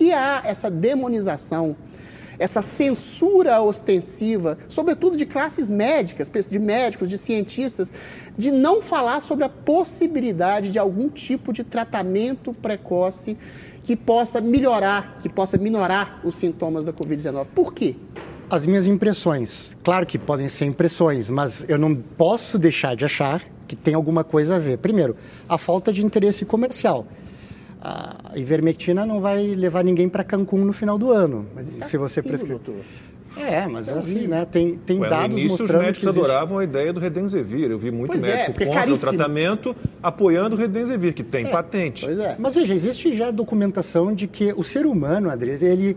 que há essa demonização, essa censura ostensiva, sobretudo de classes médicas, de médicos, de cientistas, de não falar sobre a possibilidade de algum tipo de tratamento precoce que possa melhorar, que possa minorar os sintomas da Covid-19. Por quê? As minhas impressões, claro que podem ser impressões, mas eu não posso deixar de achar que tem alguma coisa a ver. Primeiro, a falta de interesse comercial. A ivermectina não vai levar ninguém para Cancún no final do ano. Mas isso é se você prescrever. É, mas é assim, né? Tem, tem Ué, dados no início, os mostrando médicos que existe... adoravam a ideia do Redenzevir. Eu vi muito Pois é, médico é contra o tratamento apoiando o Redenzevir, que tem patente. Pois é. Mas veja, existe já documentação de que o ser humano, Andrés, ele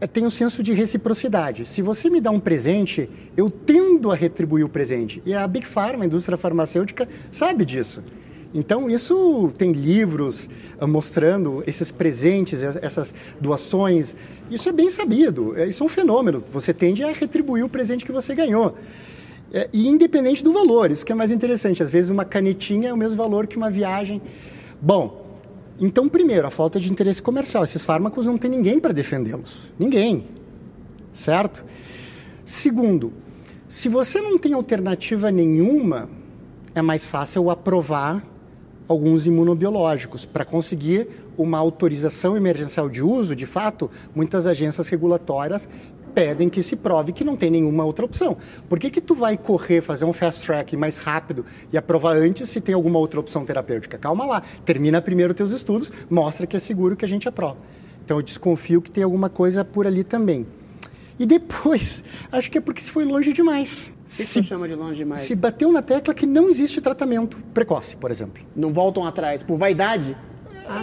eh, tem um senso de reciprocidade. Se você me dá um presente, eu tendo a retribuir o presente. E a Big Pharma, a indústria farmacêutica, sabe disso. Então, isso tem livros ah, mostrando esses presentes, es- essas doações. Isso é bem sabido. É, Isso é um fenômeno. Você tende a retribuir o presente que você ganhou. É, e independente do valor, isso que é mais interessante. Às vezes, uma canetinha é o mesmo valor que uma viagem. Bom, então, primeiro, a falta de interesse comercial. Esses fármacos não tem ninguém para defendê-los. Ninguém. Certo? Segundo, se você não tem alternativa nenhuma, é mais fácil aprovar alguns imunobiológicos. Para conseguir uma autorização emergencial de uso, de fato, muitas agências regulatórias pedem que se prove que não tem nenhuma outra opção. Por que, que tu vai correr, fazer um fast track mais rápido e aprovar antes se tem alguma outra opção terapêutica? Calma lá, termina primeiro teus estudos, mostra que é seguro que a gente aprova. Então eu desconfio que tem alguma coisa por ali também. E depois, acho que é porque se foi longe demais. O que Se, chama de longe demais? se bateu na tecla que não existe tratamento precoce, por exemplo. Não voltam atrás por vaidade?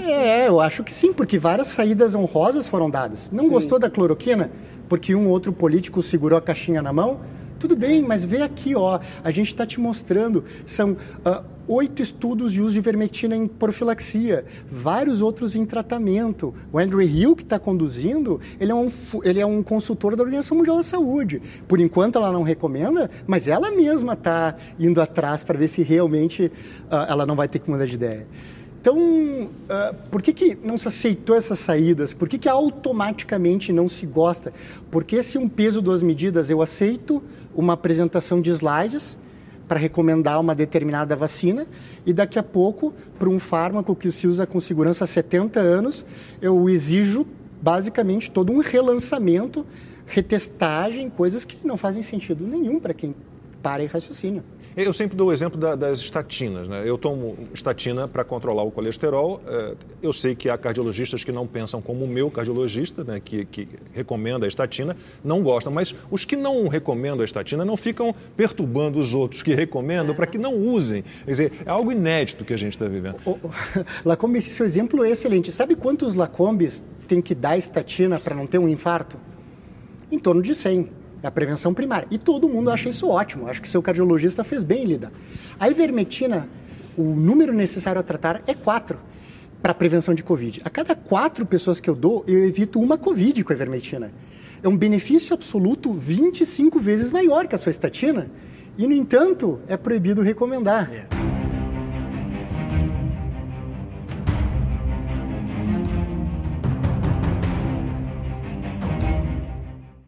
é, eu acho que sim, porque várias saídas honrosas foram dadas. Não gostou da cloroquina? Porque um outro político segurou a caixinha na mão? Tudo bem, mas vê aqui, ó, a gente está te mostrando, são ah, oito estudos de uso de ivermectina em profilaxia, vários outros em tratamento. O Andrew Hill, que está conduzindo, ele é, um, ele é um consultor da Organização Mundial da Saúde. Por enquanto ela não recomenda, mas ela mesma está indo atrás para ver se realmente ah, ela não vai ter que mudar de ideia. Então, ah, por que, que não se aceitou essas saídas? Por que, que automaticamente não se gosta? Porque se um peso, duas medidas, eu aceito uma apresentação de slides para recomendar uma determinada vacina e daqui a pouco, para um fármaco que se usa com segurança há 70 anos, eu exijo basicamente todo um relançamento, retestagem, coisas que não fazem sentido nenhum para quem para em raciocínio. Eu sempre dou o exemplo da- das estatinas. Né? Eu tomo estatina para controlar o colesterol. Eh, Eu sei que há cardiologistas que não pensam como o meu cardiologista, né? que, que recomenda a estatina, não gostam. Mas os que não recomendam a estatina não ficam perturbando os outros que recomendam para que não usem. Quer dizer, é algo inédito que a gente está vivendo. O- o- Lacombe, esse seu exemplo é excelente. Sabe quantos Lacombes tem que dar estatina para não ter um infarto? Em torno de 100. É a prevenção primária. E todo mundo acha isso ótimo. Acho que seu cardiologista fez bem em lidar. A ivermectina, o número necessário a tratar é 4 para prevenção de Covid. A cada quatro pessoas que eu dou, eu evito uma Covid com a ivermectina. É um benefício absoluto 25 vezes maior que a sua estatina. E, no entanto, é proibido recomendar.